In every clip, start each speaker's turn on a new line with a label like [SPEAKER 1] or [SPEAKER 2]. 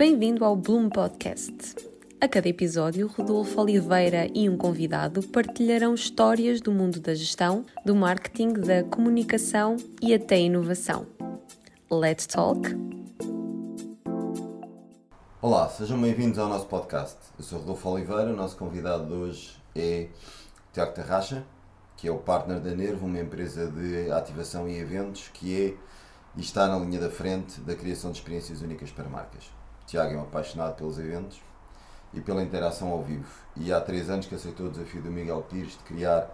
[SPEAKER 1] Bem-vindo ao Bloom Podcast. A cada episódio, Rodolfo Oliveira e um convidado partilharão histórias do mundo da gestão, do marketing, da comunicação e até inovação. Let's talk!
[SPEAKER 2] Olá, sejam bem-vindos ao nosso podcast. Eu sou Rodolfo Oliveira, o nosso convidado de hoje é Tiago Terracha, que é o partner da Nervo, uma empresa de ativação e eventos que é e está na linha da frente da criação de experiências únicas para marcas. Tiago é um apaixonado pelos eventos e pela interação ao vivo e há três anos que aceitou o desafio do Miguel Pires de criar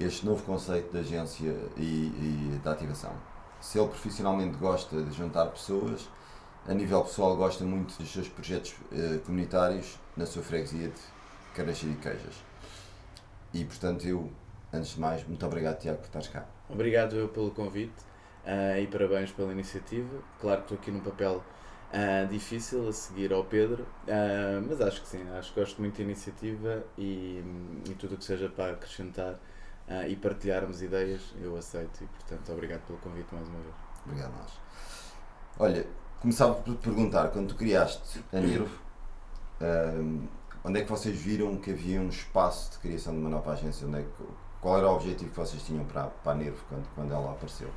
[SPEAKER 2] este novo conceito de agência e, e de ativação. Se ele profissionalmente gosta de juntar pessoas, a nível pessoal gosta muito dos seus projetos eh, comunitários na sua freguesia de Caraxi e Queijas. E portanto eu, antes de mais, muito obrigado Tiago por estares cá.
[SPEAKER 3] Obrigado eu pelo convite uh, e parabéns pela iniciativa. Claro que estou aqui num papel uh, difícil a seguir ao Pedro, uh, mas acho que sim, acho que gosto muito da iniciativa e, e tudo o que seja para acrescentar e partilharmos ideias, eu aceito e portanto obrigado pelo convite mais uma vez.
[SPEAKER 2] Obrigado a nós. Olha, começava por te perguntar, quando tu criaste a Nervo, onde é que vocês viram que havia um espaço de criação de uma nova agência? Onde é que, qual era o objetivo que vocês tinham para, para a Nervo quando, quando ela apareceu?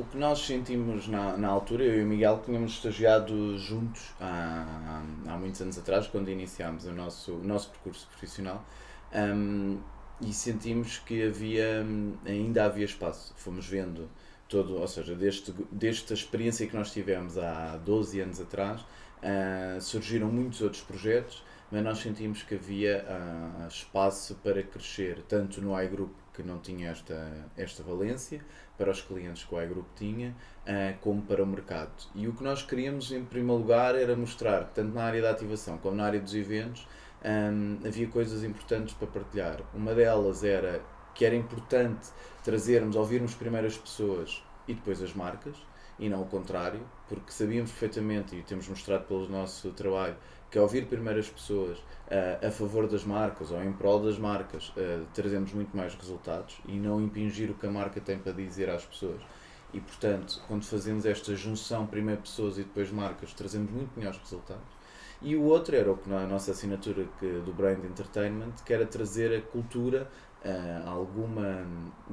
[SPEAKER 3] O que nós sentimos na, na altura, eu e o Miguel tínhamos estagiado juntos há, há muitos anos atrás, quando iniciámos o nosso, o nosso percurso profissional, um, e sentimos que havia, ainda havia espaço. Fomos vendo todo, ou seja, desde, desde a experiência que nós tivemos há 12 anos atrás, uh, surgiram muitos outros projetos, mas nós sentimos que havia uh, espaço para crescer, tanto no iGroup, que não tinha esta, esta valência, para os clientes que o iGroup tinha, uh, como para o mercado. E o que nós queríamos, em primeiro lugar, era mostrar, tanto na área da ativação como na área dos eventos, um, havia coisas importantes para partilhar. Uma delas era que era importante trazermos, ouvirmos primeiro as pessoas e depois as marcas, e não o contrário, porque sabíamos perfeitamente e temos mostrado pelo nosso trabalho que ao ouvir primeiro as pessoas uh, a favor das marcas ou em prol das marcas, uh, trazemos muito mais resultados e não impingir o que a marca tem para dizer às pessoas. E portanto, quando fazemos esta junção, primeiro pessoas e depois marcas, trazemos muito melhores resultados. E o outro era o que na nossa assinatura que, do Brand Entertainment, que era trazer a cultura, uh, alguma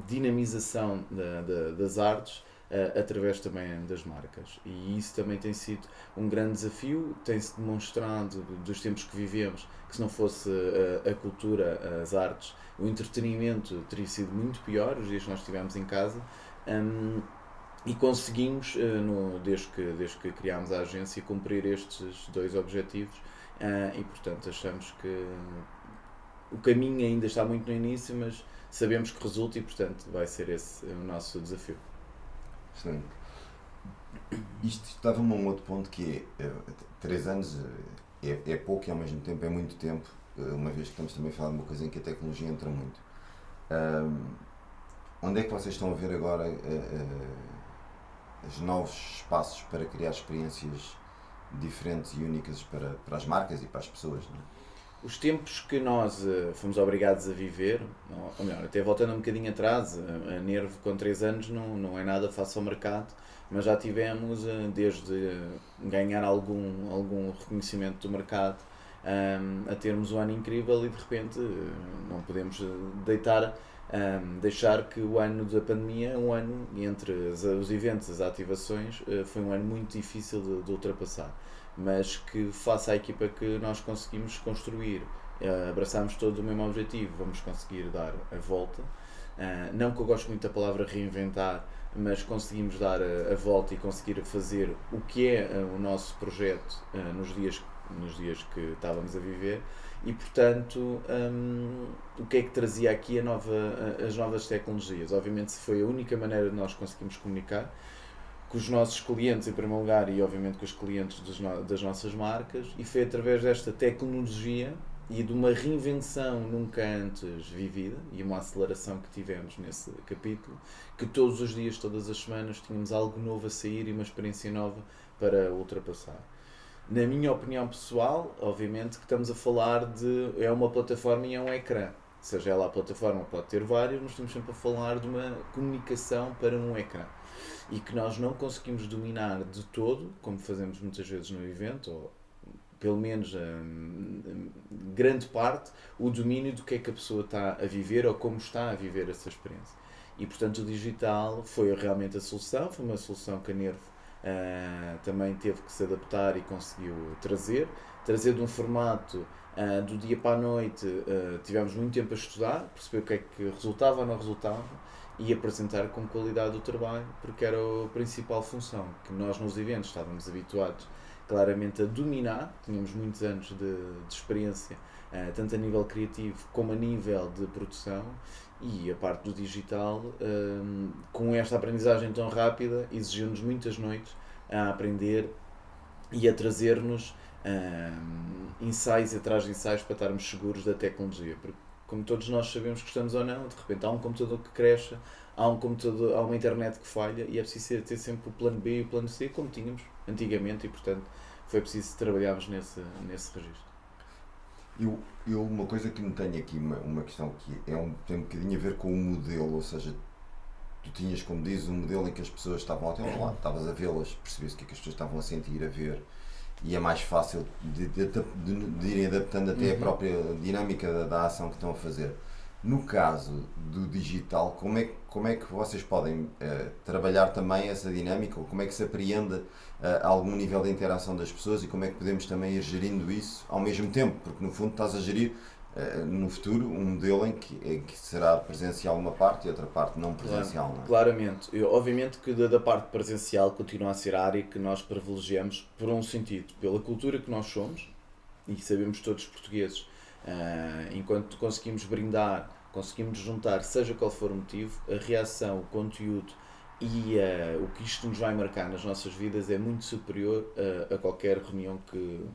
[SPEAKER 3] dinamização da, da, das artes uh, através também das marcas. E isso também tem sido um grande desafio, tem-se demonstrado dos tempos que vivemos que se não fosse a, a cultura, as artes, o entretenimento teria sido muito pior, os dias que nós estivemos em casa. Um, e conseguimos, uh, no, desde, que, desde que criámos a agência, cumprir estes dois objetivos uh, e, portanto, achamos que o caminho ainda está muito no início, mas sabemos que resulta e, portanto, vai ser esse o nosso desafio.
[SPEAKER 2] Excelente. Isto estava-me a um outro ponto que é, é três anos é, é pouco e ao mesmo tempo é muito tempo, eh, uma vez que estamos também a falar de uma coisa em que a tecnologia entra muito. Um, onde é que vocês estão a ver agora uh, uh, os novos espaços para criar experiências diferentes e únicas para, para as marcas e para as pessoas? Não é?
[SPEAKER 3] Os tempos que nós uh, fomos obrigados a viver, ou melhor, até voltando um bocadinho atrás, a, a Nervo com 3 anos não, não é nada face ao mercado, mas já tivemos uh, desde uh, ganhar algum, algum reconhecimento do mercado um, a termos um ano incrível e de repente não podemos deitar, um, deixar que o ano da pandemia, um ano entre os, os eventos, as ativações, foi um ano muito difícil de, de ultrapassar mas que faça a equipa que nós conseguimos construir, uh, abraçamos todo o mesmo objetivo, vamos conseguir dar a volta. Uh, não que eu gosto muito da palavra reinventar, mas conseguimos dar a, volta e conseguir fazer o que é uh, o nosso projeto nos, dias, nos dias que estávamos a viver. E portanto um, o que é que trazia aqui nova, as novas tecnologias? Obviamente se foi a única maneira de nós conseguirmos comunicar com os nossos clientes em primeiro lugar e obviamente com os clientes das nossas marcas e foi através desta tecnologia e de uma reinvenção nunca antes vivida e uma aceleração que tivemos nesse capítulo que todos os dias, todas as semanas tínhamos algo novo a sair e uma experiência nova para ultrapassar. Na minha opinião pessoal, obviamente que estamos a falar de é uma plataforma e é um ecrã. Seja ela a plataforma pode ter várias, mas estamos sempre a falar de uma comunicação para um ecrã e que nós não conseguimos dominar de todo, como fazemos muitas vezes no evento ou pelo menos hum, grande parte, o domínio do que é que a pessoa está a viver ou como está a viver essa experiência. E portanto o digital foi realmente a solução, foi uma solução que a Nervo uh, também teve que se adaptar e conseguiu trazer. Trazer de um formato uh, do dia para a noite, uh, tivemos muito tempo a estudar, perceber o que é que resultava ou não resultava e apresentar com qualidade o trabalho, porque era a principal função que nós nos eventos estávamos habituados claramente a dominar, tínhamos muitos anos de, de experiência, uh, tanto a nível criativo como a nível de produção, e a parte do digital, um, com esta aprendizagem tão rápida, exigiu-nos muitas noites a aprender e a trazer-nos um, ensaios atrás de ensaios para estarmos seguros da tecnologia. Porque, como todos nós sabemos, gostamos ou não, de repente há um computador que cresce, há, um computador, há uma internet que falha e é preciso ter sempre o plano B e o plano C, como tínhamos antigamente, e portanto foi preciso trabalharmos nesse, nesse registro.
[SPEAKER 2] Eu, eu, uma coisa que me tenho aqui, uma, uma questão que é um, tem um bocadinho a ver com o modelo, ou seja, tu tinhas, como dizes, um modelo em que as pessoas estavam até lá, estavas a vê-las, percebes o que é que as pessoas estavam a sentir, a ver, e é mais fácil de, de, de, de irem adaptando até uhum. a própria dinâmica da, da ação que estão a fazer. No caso do digital, como é, como é que vocês podem uh, trabalhar também essa dinâmica, ou como é que se apreende uh, algum nível de interação das pessoas e como é que podemos também ir gerindo isso ao mesmo tempo? Porque no fundo estás a gerir no futuro um modelo em que, em que será presencial uma parte e outra parte não presencial. Claro,
[SPEAKER 3] não é? Claramente. Eu, obviamente que da, da parte presencial continua a ser a área que nós privilegiamos por um sentido, pela cultura que nós somos, e sabemos todos portugueses Uh, enquanto conseguimos brindar, conseguimos juntar, seja qual for o motivo, a reação, o conteúdo e uh, o que isto nos vai marcar nas nossas vidas é muito superior uh, a qualquer reunião que,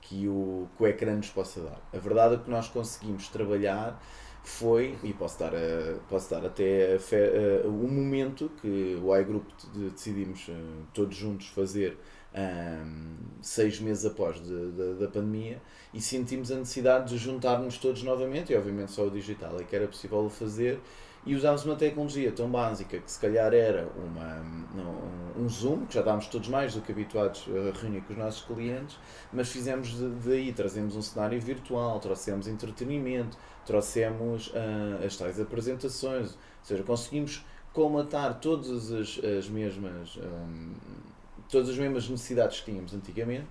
[SPEAKER 3] que, o, que o ecrã nos possa dar. A verdade é que nós conseguimos trabalhar foi, e posso dar, a, posso dar até o momento que o iGroup decidimos todos juntos fazer um, seis meses após de, de, da pandemia e sentimos a necessidade de juntar-nos todos novamente, e obviamente só o digital, e que era possível fazer, e usámos uma tecnologia tão básica que se calhar era uma, um, Zoom, que já estávamos todos mais do que habituados a reunir com os nossos clientes, mas fizemos daí, trazemos um cenário virtual, trouxemos entretenimento, trouxemos uh, as tais apresentações, ou seja, conseguimos colmatar todas as, as mesmas um, todas as mesmas necessidades que tínhamos antigamente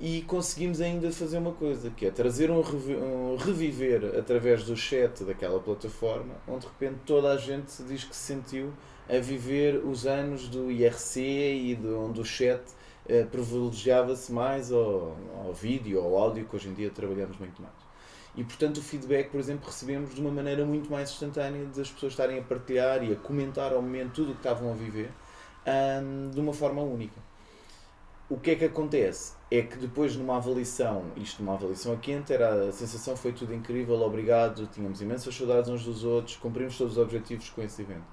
[SPEAKER 3] e conseguimos ainda fazer uma coisa, que é trazer um, um, reviver através do chat daquela plataforma, onde de repente toda a gente diz que se sentiu a viver os anos do IRC e de onde o chat eh, privilegiava-se mais ao, ao vídeo, ao áudio, que hoje em dia trabalhamos muito mais. E portanto o feedback, por exemplo, recebemos de uma maneira muito mais instantânea das pessoas estarem a partilhar e a comentar ao momento tudo o que estavam a viver um, de uma forma única. O que é que acontece? É que depois numa avaliação, isto numa avaliação a quente, era, a sensação foi tudo incrível, obrigado, tínhamos imensas saudades uns dos outros, cumprimos todos os objetivos com esse evento.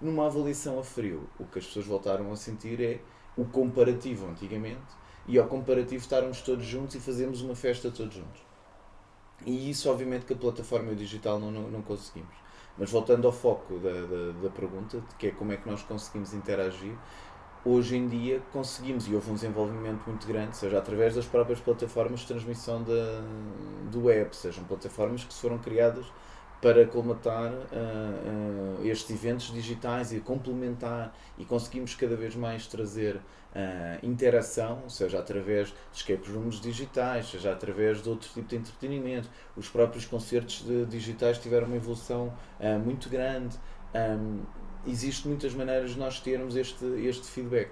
[SPEAKER 3] Numa avaliação a frio, o que as pessoas voltaram a sentir é o comparativo antigamente e ao comparativo estarmos todos juntos e fazermos uma festa todos juntos. E isso obviamente que a plataforma digital não, não, não conseguimos. Mas voltando ao foco da, da, da, pergunta, que é como é que nós conseguimos interagir, hoje em dia conseguimos, e houve um desenvolvimento muito grande, seja através das próprias plataformas de transmissão da, do web, sejam plataformas que foram criadas para colmatar uh, uh, estes eventos digitais e complementar e conseguimos cada vez mais trazer uh, interação, seja através de escape rooms digitais, seja através de outro tipo de entretenimento. Os próprios concertos de, digitais tiveram uma evolução muito grande. Um, Existem muitas maneiras de nós termos este, este feedback,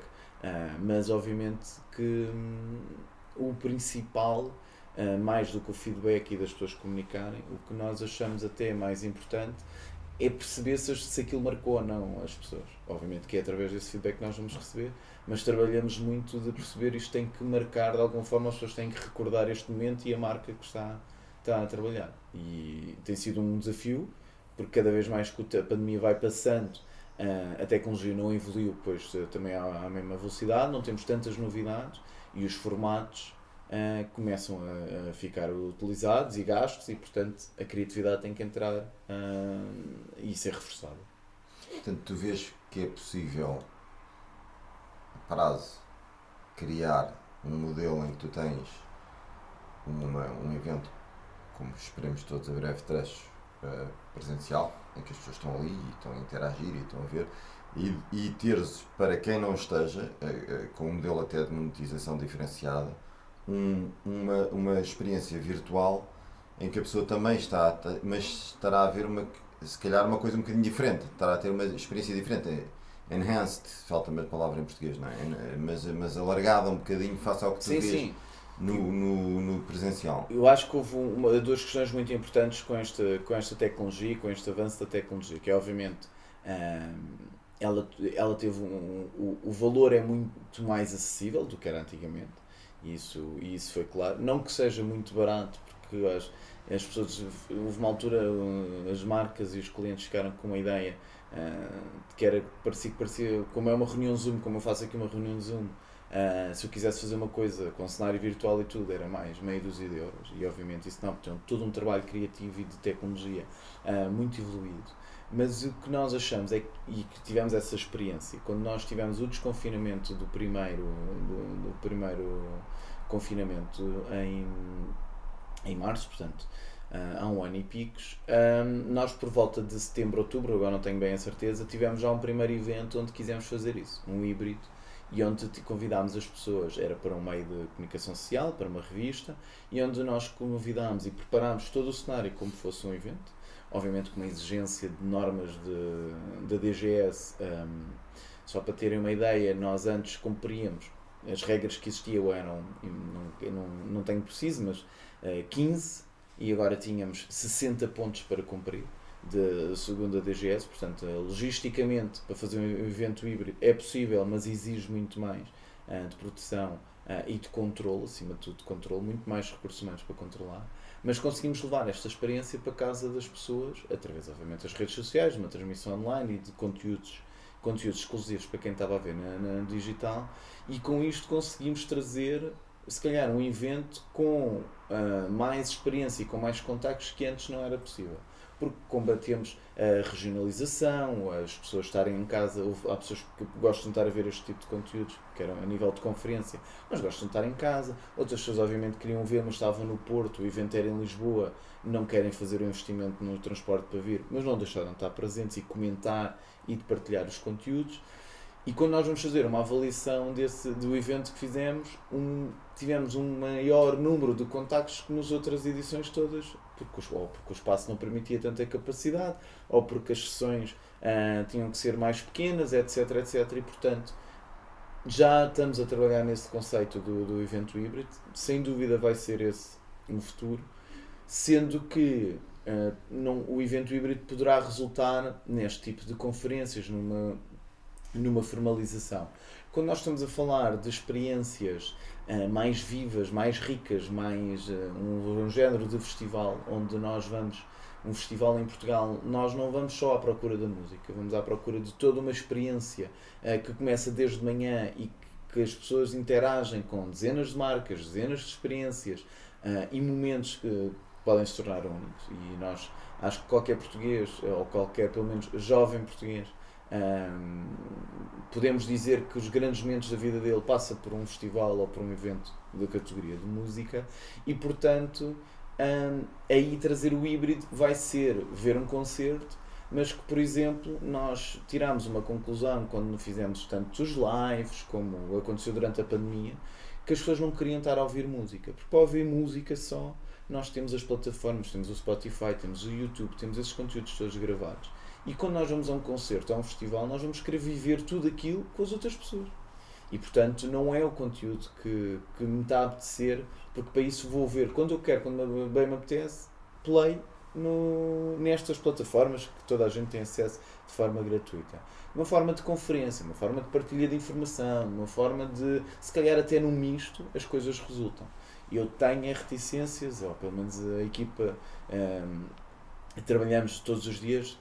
[SPEAKER 3] mas obviamente que um, o principal uh, mais do que o feedback e das pessoas comunicarem, o que nós achamos até mais importante é perceber se, se aquilo marcou ou não as pessoas. Obviamente que é através desse feedback que nós vamos receber, mas trabalhamos muito de perceber isto tem que marcar de alguma forma, as pessoas têm que recordar este momento e a marca que está, está a trabalhar. E tem sido um desafio, porque cada vez mais que a pandemia vai passando, a tecnologia não evoluiu pois também à, à mesma velocidade, não temos tantas novidades e os formatos uh, começam a, a, ficar utilizados e gastos e, portanto, a criatividade tem que entrar uh, e ser reforçada.
[SPEAKER 2] Portanto, tu vês que é possível, a prazo, criar um modelo em que tu tens uma, um evento, como esperemos todos a breve trecho, uh, presencial, em que as pessoas estão ali e estão a interagir e estão a ver, e, e teres, para quem não esteja, uh, uh, com um modelo até de monetização diferenciada, um, uma, uma experiência virtual em que a pessoa também está, mas estará a ver uma, se calhar uma coisa um bocadinho diferente, estará a ter uma experiência diferente enhanced, falta-me a palavra em português, não é? Mas, mas alargada um bocadinho face ao que tu sim, vês sim. No, no, no, presencial.
[SPEAKER 3] Eu acho que houve uma, duas questões muito importantes com esta, com esta tecnologia, com este avanço da tecnologia, que é obviamente hum, ela, ela teve um, o, o valor é muito mais acessível do que era antigamente, isso, isso foi claro. Não que seja muito barato, porque as, as pessoas, houve uma altura, as marcas e os clientes ficaram com uma ideia uh, que era, parecia, parecia, como é uma reunião Zoom, como eu faço aqui uma reunião Zoom, uh, se eu quisesse fazer uma coisa com cenário virtual e tudo, era mais meia dúzia de euros. E obviamente isso não, portanto, todo um trabalho criativo e de tecnologia uh, muito evoluído. Mas o que nós achamos é que, e que tivemos essa experiência, quando nós tivemos o desconfinamento do primeiro, do, do primeiro confinamento em, em março, portanto, uh, há um ano e picos. Um, nós, por volta de setembro, outubro, agora não tenho bem a certeza, tivemos já um primeiro evento onde quisemos fazer isso, um híbrido, e onde convidámos as pessoas, era para um meio de comunicação social, para uma revista, e onde nós convidámos e preparámos todo o cenário como fosse um evento, obviamente com uma exigência de normas da DGS. Um, só para terem uma ideia, nós antes cumpríamos as regras que existiam eram, não, não, não tenho preciso, mas uh, eh, 15 e agora tínhamos 60 pontos para cumprir de segunda DGS, portanto, logisticamente, para fazer um evento híbrido é possível, mas exige muito mais uh, de proteção uh, e de controle, acima de tudo, de controle, muito mais recursos humanos para controlar. Mas conseguimos levar esta experiência para casa das pessoas, através, obviamente, das redes sociais, uma transmissão online e de conteúdos, conteúdos exclusivos para quem estava a ver na, na digital, e com isto conseguimos trazer se calhar um evento com uh, mais experiência e com mais contactos que antes não era possível. Porque combatemos a regionalização, as pessoas estarem em casa, há pessoas que gostam de estar a ver este tipo de conteúdos, que eram a nível de conferência, mas gostam de estar em casa. Outras pessoas, obviamente, queriam ver, mas estavam no Porto, o evento era em Lisboa, não querem fazer o investimento no transporte para vir, mas não deixaram de estar presentes e comentar e de partilhar os conteúdos. E quando nós vamos fazer uma avaliação desse, do evento que fizemos, um, tivemos um maior número de contactos que nas outras edições todas, porque, ou porque o espaço não permitia tanta capacidade, ou porque as sessões uh, tinham que ser mais pequenas, etc, etc. E portanto, já estamos a trabalhar nesse conceito do, do evento híbrido. Sem dúvida vai ser esse no futuro, sendo que uh, não, o evento híbrido poderá resultar neste tipo de conferências, numa numa formalização. Quando nós estamos a falar de experiências uh, mais vivas, mais ricas, mais uh, um, um, género de festival onde nós vamos, um festival em Portugal, nós não vamos só à procura da música, vamos à procura de toda uma experiência uh, que começa desde manhã e que as pessoas interagem com dezenas de marcas, dezenas de experiências e momentos que podem se tornar únicos. E nós, acho que qualquer português, ou qualquer, pelo menos, jovem português, um, podemos dizer que os grandes momentos da vida dele passa por um festival ou por um evento da categoria de música e portanto um, aí trazer o híbrido vai ser ver um concerto mas que por exemplo nós tiramos uma conclusão quando fizemos tanto os lives como aconteceu durante a pandemia que as pessoas não queriam estar a ouvir música porque para ouvir música só nós temos as plataformas, temos o Spotify, temos o YouTube, temos esses conteúdos todos gravados e quando nós vamos a um concerto, a um festival, nós vamos querer viver tudo aquilo com as outras pessoas. E portanto não é o conteúdo que, que me está a apetecer, porque para isso vou ver quando eu quero, quando bem me apetece, play no, nestas plataformas que toda a gente tem acesso de forma gratuita. Uma forma de conferência, uma forma de partilha de informação, uma forma de, se calhar até no misto, as coisas resultam. Eu tenho reticências, ou pelo menos a equipa um, trabalhamos todos os dias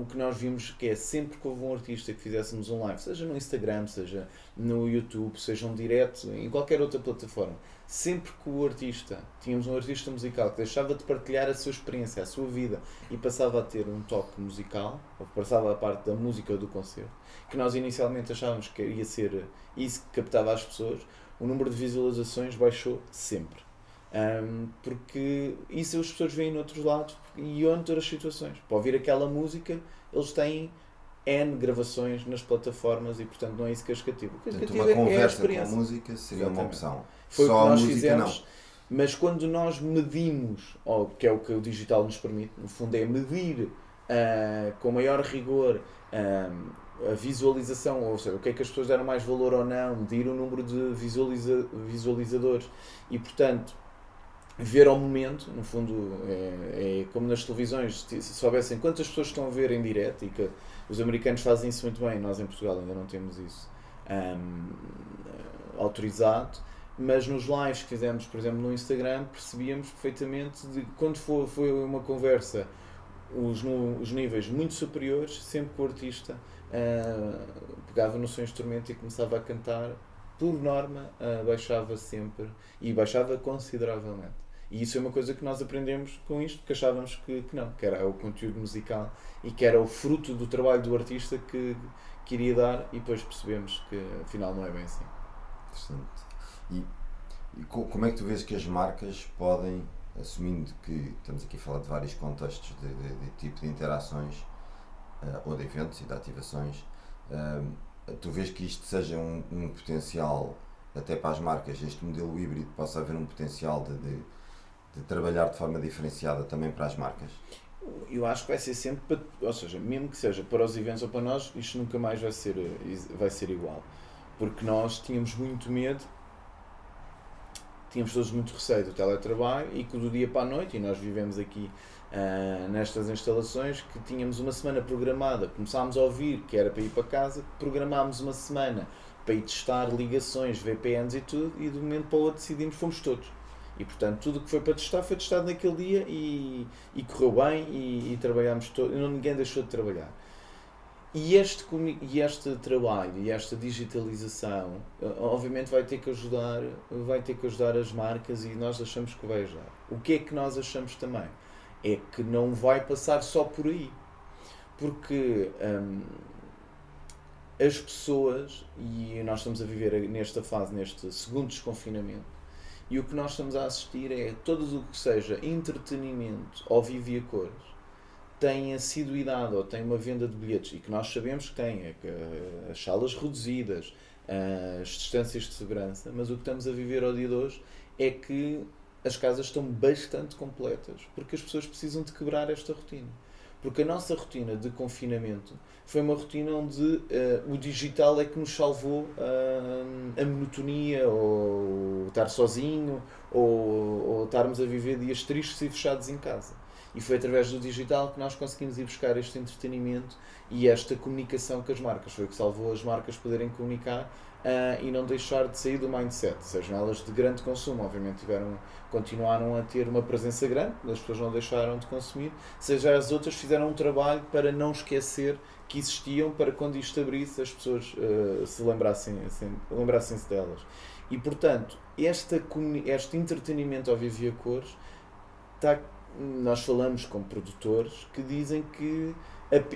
[SPEAKER 3] o que nós vimos que é sempre que houve um artista que fizéssemos um live, seja no Instagram, seja no YouTube, seja um direto, em qualquer outra plataforma, sempre que o artista, tínhamos um artista musical que deixava de partilhar a sua experiência, a sua vida e passava a ter um toque musical, ou passava a parte da música do concerto, que nós inicialmente achávamos que ia ser isso que captava as pessoas, o número de visualizações baixou sempre. Um, porque isso as pessoas veem noutros lados e outras situações. Para ouvir aquela música, eles têm N gravações nas plataformas e portanto não é isso que as cativa. O que as cativa
[SPEAKER 2] uma
[SPEAKER 3] é a
[SPEAKER 2] conversa com a música seria uma
[SPEAKER 3] Exatamente.
[SPEAKER 2] opção.
[SPEAKER 3] Foi
[SPEAKER 2] Só
[SPEAKER 3] o que
[SPEAKER 2] a
[SPEAKER 3] nós
[SPEAKER 2] música
[SPEAKER 3] fizemos.
[SPEAKER 2] não.
[SPEAKER 3] Mas quando nós medimos, ou que é o que o digital nos permite, no fundo é medir ah, com maior rigor ah, a visualização, ou seja, o que é que as pessoas deram mais valor ou não, medir o número de visualiza- visualizadores e, portanto, ver ao momento, no fundo, é, é como nas televisões, se se soubessem quantas pessoas estão a ver em direto e que os americanos fazem isso muito bem, nós em Portugal ainda não temos isso ahm, autorizado, mas nos lives que fizemos, por exemplo, no Instagram, percebíamos perfeitamente de quando foi, foi uma conversa, os, os níveis muito superiores, sempre que o artista ah, pegava no seu instrumento e começava a cantar, por norma, ah, baixava sempre e baixava consideravelmente. E isso é uma coisa que nós aprendemos com isto, porque achávamos que, que não, que era o conteúdo musical e que era o fruto do trabalho do artista que, que iria dar, e depois percebemos que afinal não é bem assim.
[SPEAKER 2] Interessante. E, e co- como é que tu vês que as marcas podem, assumindo que estamos aqui a falar de vários contextos de, de- de tipo de interações, eh, ou de eventos e de ativações, eh, tu vês que isto seja um, um potencial, até para as marcas, este modelo híbrido, possa haver um potencial de, de, de trabalhar de forma diferenciada também para as marcas?
[SPEAKER 3] Eu acho que vai ser sempre, para, ou seja, mesmo que seja para os eventos ou para nós, isto nunca mais vai ser, vai ser igual. Porque nós tínhamos muito medo, tínhamos todos muito receio do teletrabalho e que do dia para a noite, e nós vivemos aqui ah, nestas instalações, que tínhamos uma semana programada, começámos a ouvir que era para ir para casa, programámos uma semana para ir testar ligações, VPNs e tudo, e de um momento para o outro decidimos, fomos todos. E portanto, tudo o que foi para testar foi testado naquele dia e, e correu bem e, e trabalhámos todo, não ninguém deixou de trabalhar. E este, e este trabalho e esta digitalização, eh, obviamente vai ter que ajudar, vai ter que ajudar as marcas e nós achamos que vai ajudar. O que é que nós achamos também? É que não vai passar só por aí. Porque hum, as pessoas, e nós estamos a viver nesta fase, neste segundo desconfinamento, e o que nós estamos a assistir é todo o que seja entretenimento ao vivo e a cores tem assiduidade ou tem uma venda de bilhetes e que nós sabemos que tem, é que eh, as salas reduzidas, as distâncias de segurança, mas o que estamos a viver ao dia de hoje é que as casas estão bastante completas porque as pessoas precisam de quebrar esta rotina. Porque a nossa rotina de confinamento foi uma rotina onde eh, o digital é que nos salvou ah, a monotonia, ou estar sozinho, ou, ou estarmos a viver dias tristes e fechados em casa. E foi através do digital que nós conseguimos ir buscar este entretenimento e esta comunicação com as marcas. Foi o que salvou as marcas poderem comunicar ah, e não deixar de sair do mindset. Sejam elas de grande consumo, obviamente tiveram, continuaram a ter uma presença grande, as pessoas não deixaram de consumir, seja as outras fizeram um trabalho para não esquecer que existiam, para quando isto abrisse as pessoas ah, se lembrassem, se lembrassem-se delas. E portanto, esta, este entretenimento ao vivo e cores está nós falamos com produtores que dizem que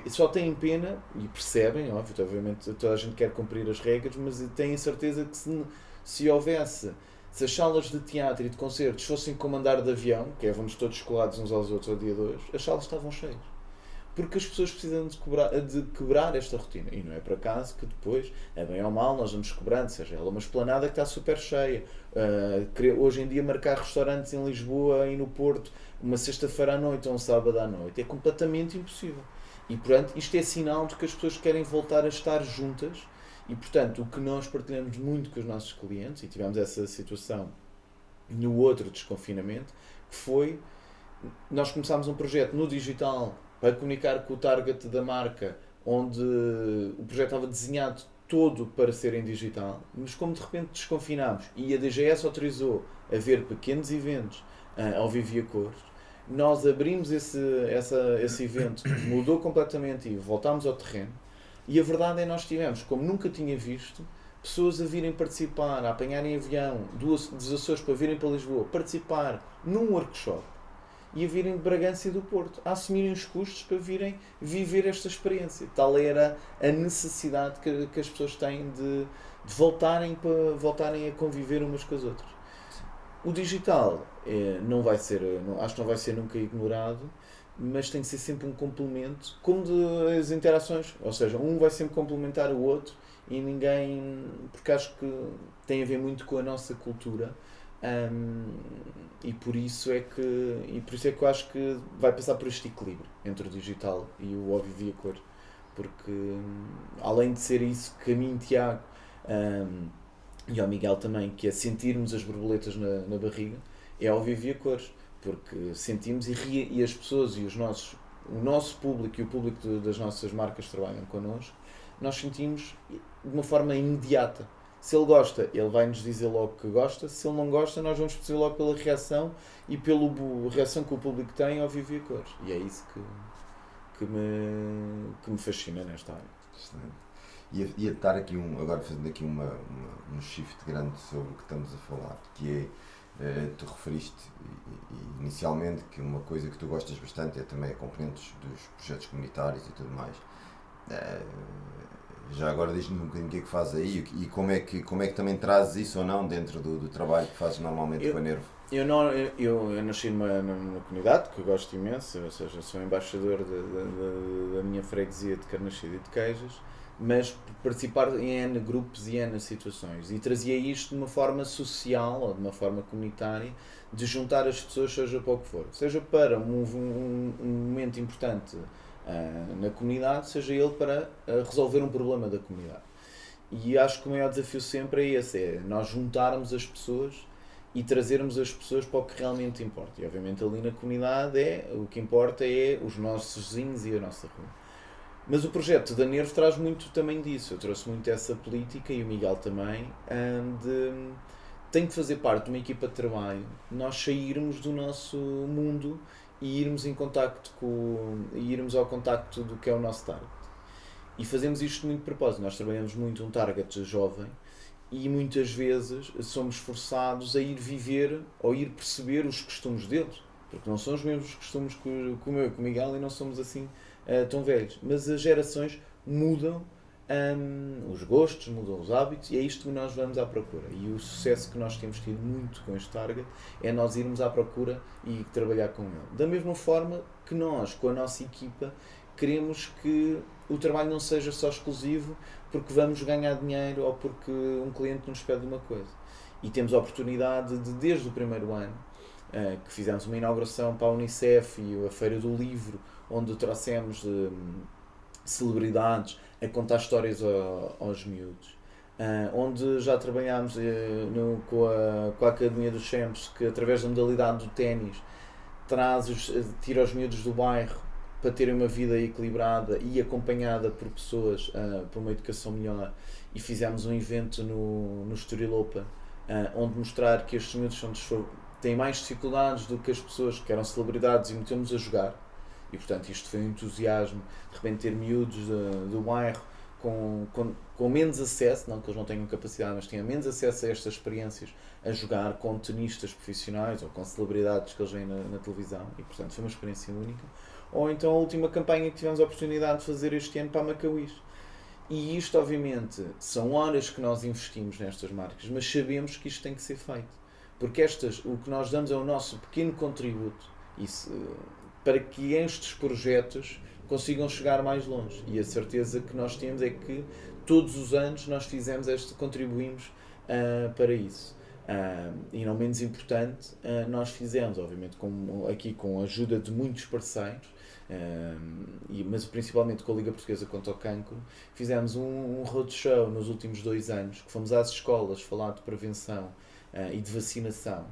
[SPEAKER 3] só têm pena e percebem, óbvio, obviamente toda a gente quer cumprir as regras, mas têm certeza que se, se houvesse, se as salas de teatro e de concertos fossem como andar de avião, que é vamos todos colados uns aos outros ao dia de hoje, as salas estavam cheias. Porque as pessoas precisam de quebrar, de quebrar esta rotina. E não é por acaso que depois, é bem ou mal, nós vamos cobrando, seja ela uma esplanada que está super cheia. Uh, hoje em dia marcar restaurantes em Lisboa e no Porto uma sexta-feira à noite ou um sábado à noite é completamente impossível. E portanto, isto é sinal de que as pessoas querem voltar a estar juntas. E portanto, o que nós partilhamos muito com os nossos clientes, e tivemos essa situação no outro desconfinamento, que foi nós começámos um projeto no digital para comunicar com o target da marca, onde o projeto estava desenhado todo para ser em digital, mas como de repente desconfinámos e a DGS autorizou a ver pequenos eventos ah, ao vivo e a cores, nós abrimos esse, essa, esse evento, mudou completamente e voltámos ao terreno. E a verdade é nós tivemos, como nunca tinha visto, pessoas a virem participar, a apanharem avião dos Açores para virem para Lisboa, participar num workshop e virem de Bragança e do Porto, a assumirem os custos para virem viver esta experiência. Tal era a necessidade que, que as pessoas têm de, de voltarem, para, voltarem a conviver umas com as outras. O digital é, não vai ser, não, acho que não vai ser nunca ignorado, mas tem que ser sempre um complemento, como de, as interações, ou seja, um vai sempre complementar o outro e ninguém, porque acho que tem a ver muito com a nossa cultura um, e por isso é que e por isso é que eu acho que vai passar por este equilíbrio entre o digital e o óbvio e a cor. Porque além de ser isso que a mim Tiago um, e ao Miguel também que é sentirmos as borboletas na, na barriga é ao viver cores porque sentimos e, ria, e as pessoas e os nossos o nosso público e o público de, das nossas marcas que trabalham connosco nós sentimos de uma forma imediata se ele gosta, ele vai nos dizer logo que gosta. Se ele não gosta, nós vamos perceber logo pela reação e pela reação que o público tem ao viver cores. E é isso que, que, me, que me fascina nesta área.
[SPEAKER 2] Excelente. Ia, ia dar aqui um, agora fazendo aqui uma, uma, um shift grande sobre o que estamos a falar, que é, eh, tu referiste inicialmente que uma coisa que tu gostas bastante é também a componentes dos projetos comunitários e tudo mais. Eh, já agora diz-me um bocadinho o que é que faz aí e como é que, como é que também trazes isso ou não dentro do, do trabalho que fazes normalmente eu, com a Nervo?
[SPEAKER 3] Eu, não, eu, eu nasci numa, numa comunidade que eu gosto imenso, ou seja, sou embaixador de, de, de, da minha freguesia de Carnachide e de Queijas, mas participar em N grupos e N situações. E trazia isto de uma forma social ou de uma forma comunitária, de juntar as pessoas, seja para o que for. Seja para um, um, um momento importante uh, na comunidade, seja ele para uh, resolver um problema da comunidade. E acho que o maior desafio sempre é esse, é nós juntarmos as pessoas e trazermos as pessoas para o que realmente importa. E obviamente ali na comunidade é, o que importa é os nossos vizinhos e a nossa rua. Mas o projeto da Nervo traz muito também disso. Eu trouxe muito essa política e o Miguel também, de tem que fazer parte de uma equipa de trabalho, nós sairmos do nosso mundo e irmos em contacto com e irmos ao contacto do que é o nosso target. E fazemos isto muito de propósito. Nós trabalhamos muito um target jovem e muitas vezes somos forçados a ir viver ou ir perceber os costumes deles, porque não são os mesmos costumes que, o meu, com o Miguel e não somos assim uh, tão velhos. Mas as gerações mudam um, os gostos, mudam os hábitos e é isto que nós vamos à procura. E o sucesso que nós temos tido muito com este target é nós irmos à procura e trabalhar com ele. Da mesma forma que nós, com a nossa equipa, queremos que o trabalho não seja só exclusivo porque vamos ganhar dinheiro ou porque um cliente nos pede uma coisa. E temos a oportunidade de, desde o primeiro ano, uh, que fizemos uma inauguração para a Unicef e a Feira do Livro, onde trouxemos uh, celebridades a contar histórias aos miúdos. Uh, onde já trabalhámos uh, no, com, a, com a Academia dos Champs, que através da modalidade do ténis traz os, tira os miúdos do bairro para terem uma vida equilibrada e acompanhada por pessoas uh, por uma educação melhor. E fizemos um evento no, no Estoril Open, onde mostrar que estes miúdos são, têm mais dificuldades do que as pessoas que eram celebridades e metemos a jogar e portanto isto foi um entusiasmo, de repente ter miúdos do bairro com, com, com menos acesso, não que eles não tenham capacidade, mas tinham menos acesso a estas experiências, a jogar com tenistas profissionais ou com celebridades que eles veem na, na televisão e portanto foi uma experiência única. Ou então a última campanha que tivemos a oportunidade de fazer este ano para Macauís. E isto, obviamente, são horas que nós investimos nestas marcas, mas sabemos que isto tem que ser feito. Porque estas, o que nós damos é o nosso pequeno contributo. Isso, para que estes projetos consigam chegar mais longe. E a certeza que nós temos é que todos os anos nós fizemos este, contribuímos uh, para isso. Uh, e não menos importante, uh, nós fizemos, obviamente, com, aqui com a ajuda de muitos parceiros, e, mas principalmente com a Liga Portuguesa contra o Cancro, fizemos um, um roadshow nos últimos dois anos, que fomos às escolas falar de prevenção e de vacinação.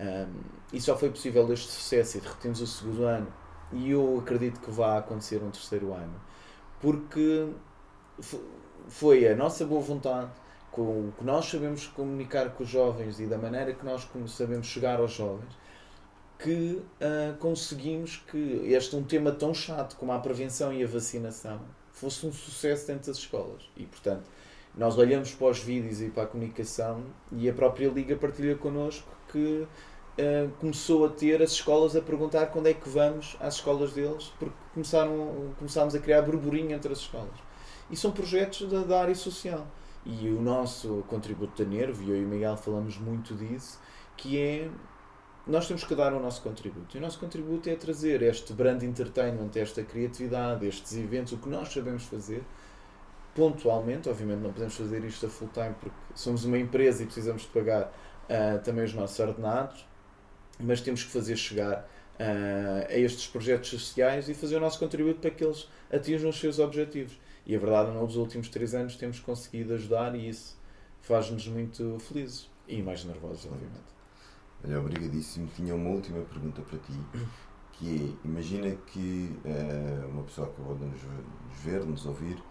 [SPEAKER 3] Um, e só foi possível este sucesso e repetimos o segundo ano. E eu acredito que vai acontecer um terceiro ano. Porque foi a nossa boa vontade com o que nós sabemos comunicar com os jovens e da maneira que nós sabemos chegar aos jovens que uh, conseguimos que este um tema tão chato como a prevenção e a vacinação fosse um sucesso dentro das escolas. E portanto nós olhamos para os vídeos e para a comunicação e a própria Liga partilha connosco que uh, começou a ter as escolas a perguntar quando é que vamos às escolas deles, porque começaram, começámos a criar burburinho entre as escolas. E são projetos da, da área social. E o nosso contributo da Nervo, e eu e o Miguel falamos muito disso, que é nós temos que dar o nosso contributo. E o nosso contributo é trazer este brand entertainment, esta criatividade, estes eventos, o que nós sabemos fazer, pontualmente. Obviamente não podemos fazer isto a full time porque somos uma empresa e precisamos de pagar uh, também os nossos ordenados, mas temos que fazer chegar uh, a estes projetos sociais e fazer o nosso contributo para que eles atinjam os seus objetivos. E a verdade, nos últimos três anos temos conseguido ajudar e isso faz-nos muito felizes e mais nervosos, obviamente.
[SPEAKER 2] Olha, obrigadíssimo. Tinha uma última pergunta para ti, que é, imagina que uh, uma pessoa acabou de nos ver, nos ouvir,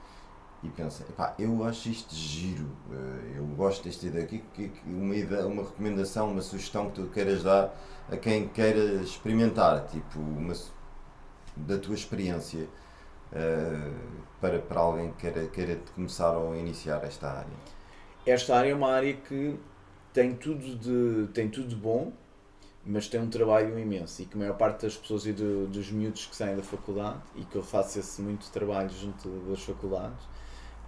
[SPEAKER 2] e pensa, epá, eu acho isto giro, uh, eu gosto desta ideia, que, que, uma, ideia, uma recomendação, uma sugestão que tu queiras dar a quem queira experimentar, tipo, uma, da tua experiência, uh, para, para alguém que queira, queira começar ou iniciar esta área?
[SPEAKER 3] Esta área é uma área que tem tudo de, tem tudo de bom, mas tem um trabalho imenso e que a maior parte das pessoas e do, dos miúdos que saem da faculdade e que eu faço esse muito trabalho junto das faculdades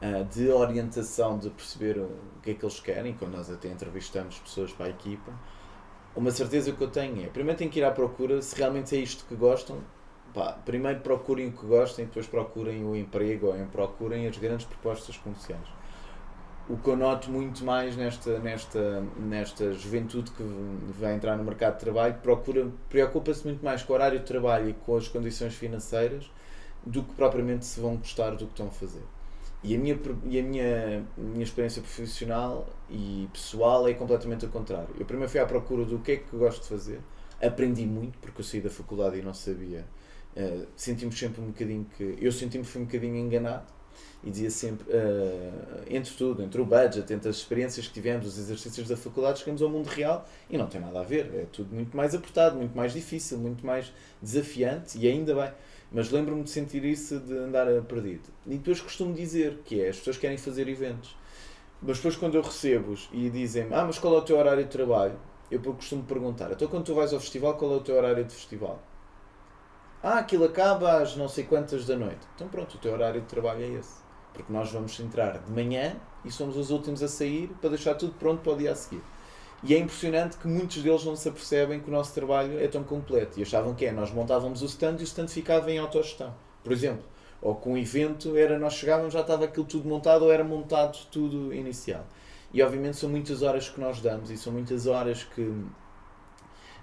[SPEAKER 3] uh, de orientação de perceber o que é que eles querem quando nós até entrevistamos pessoas para a equipa. Uma certeza que eu tenho é primeiro tem que ir à procura se realmente é isto que gostam. Pá, primeiro procurem o que gostem depois procurem o emprego ou procurem as grandes propostas comerciais. O que eu noto muito mais nesta, nesta, nesta juventude que vai entrar no mercado de trabalho procura, preocupa-se muito mais com o horário de trabalho e com as condições financeiras do que propriamente se vão gostar do que estão a fazer. E a minha, e a minha, minha experiência profissional e pessoal é completamente o contrário. Eu primeiro fui à procura do que é que eu gosto de fazer, aprendi muito, porque eu saí da faculdade e não sabia. Uh, sentimos sempre um bocadinho que. Eu senti-me fui um bocadinho enganado e dizia sempre, uh, entre tudo, entre o budget, entre as experiências que tivemos, os exercícios da faculdade, chegamos ao mundo real e não tem nada a ver. É tudo muito mais apertado, muito mais difícil, muito mais desafiante e ainda bem. Mas lembro-me de sentir isso, de andar perdido. E depois costumo dizer que é, as pessoas querem fazer eventos. Mas depois quando eu recebo-os e dizem-me, ah, mas qual é o teu horário de trabalho? Eu costumo perguntar, então quando tu vais ao festival, qual é o teu horário de festival? Ah, aquilo acaba às não sei quantas da noite. Então pronto, o teu horário de trabalho é esse porque nós vamos entrar de manhã e somos os últimos a sair para deixar tudo pronto para o dia a seguir. E é impressionante que muitos deles não se apercebem que o nosso trabalho é tão completo e achavam que é, nós montávamos o stand e o stand ficava em autogestão, por exemplo. Ou com um evento era nós chegávamos já estava aquilo tudo montado ou era montado tudo inicial. E obviamente são muitas horas que nós damos e são muitas horas que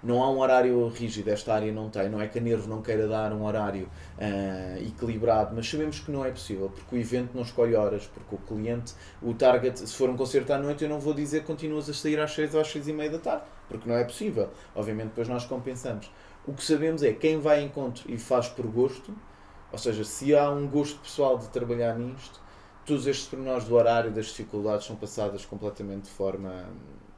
[SPEAKER 3] não há um horário rígido, esta área não tem. Não é que a Nervo não queira dar um horário uh, equilibrado, mas sabemos que não é possível, porque o evento não escolhe horas, porque o cliente, o target, se for um concerto à noite, eu não vou dizer que continuas a sair às 6 ou às 6 e meia da tarde, porque não é possível. Obviamente, depois nós compensamos. O que sabemos é quem vai a encontro e faz por gosto, ou seja, se há um gosto pessoal de trabalhar nisto, todos estes pormenores do horário das dificuldades são passadas completamente de forma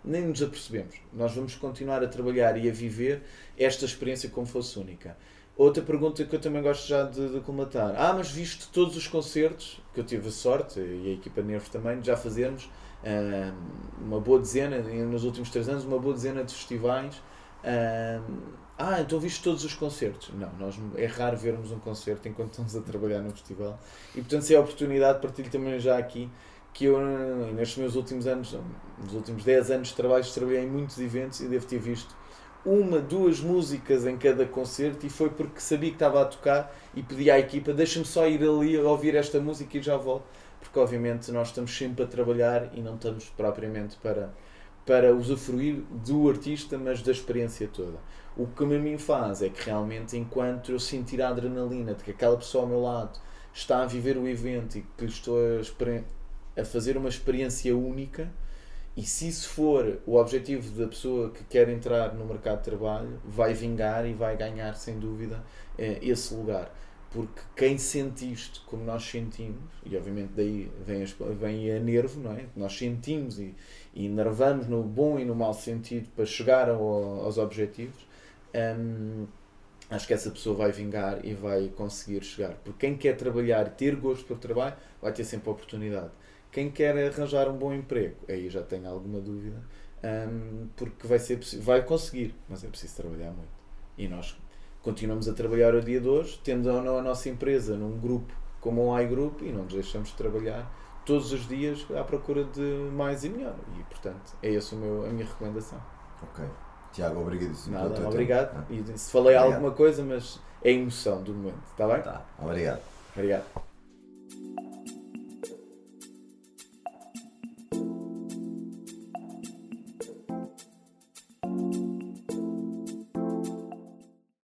[SPEAKER 3] nem nos apercebemos. Nós vamos continuar a trabalhar e a viver esta experiência como fosse única. Outra pergunta que eu também gosto já de, de. Ah, mas visto todos os concertos, que eu tive a sorte, e a equipa Nervo também, de já fazermos uh, uma boa dezena, nos últimos três anos, uma boa dezena de festivais. Uh, ah, então viste todos os concertos. Não, nós, é raro vermos um concerto enquanto estamos a trabalhar num festival. E portanto, se é a oportunidade, partilho também já aqui que eu, nestes meus últimos anos, nos últimos 10 anos de trabalho, trabalhei em muitos eventos e devo ter visto uma, duas músicas em cada concerto e foi porque sabia que estava a tocar e pedi à equipa, deixa-me só ir ali ouvir esta música e já volto. Porque obviamente nós estamos sempre a trabalhar e não estamos propriamente para, para usufruir do artista, mas da experiência toda. O que a mim faz é que realmente, enquanto eu sentir a adrenalina de que aquela pessoa ao meu lado está a viver o evento e que estou a a fazer uma experiência única e se isso for o objetivo da pessoa que quer entrar no mercado de trabalho, vai vingar e vai ganhar sem dúvida eh, esse lugar. Porque quem sente isto como nós sentimos, e obviamente daí vem, vem a nervo, não é? Nós sentimos e, e nervamos no bom e no mau sentido para chegar ao, aos objetivos, hum, acho que essa pessoa vai vingar e vai conseguir chegar. Porque quem quer trabalhar ter gosto pelo trabalho, vai ter sempre a oportunidade quem quer arranjar um bom emprego, aí já tenho alguma dúvida, um, porque vai, ser, vai conseguir, mas é preciso trabalhar muito. E nós continuamos a trabalhar o dia de hoje, tendo ou não a nossa empresa num grupo como o iGroup e não nos deixamos de trabalhar todos os dias à procura de mais e melhor. E portanto, é essa a minha recomendação.
[SPEAKER 2] Ok. Tiago, obrigadíssimo
[SPEAKER 3] Nada,
[SPEAKER 2] pelo
[SPEAKER 3] obrigado.
[SPEAKER 2] tempo.
[SPEAKER 3] E se falei
[SPEAKER 2] Obrigado.
[SPEAKER 3] alguma coisa, mas é a emoção do momento, está bem?
[SPEAKER 2] Tá, obrigado.
[SPEAKER 3] Obrigado.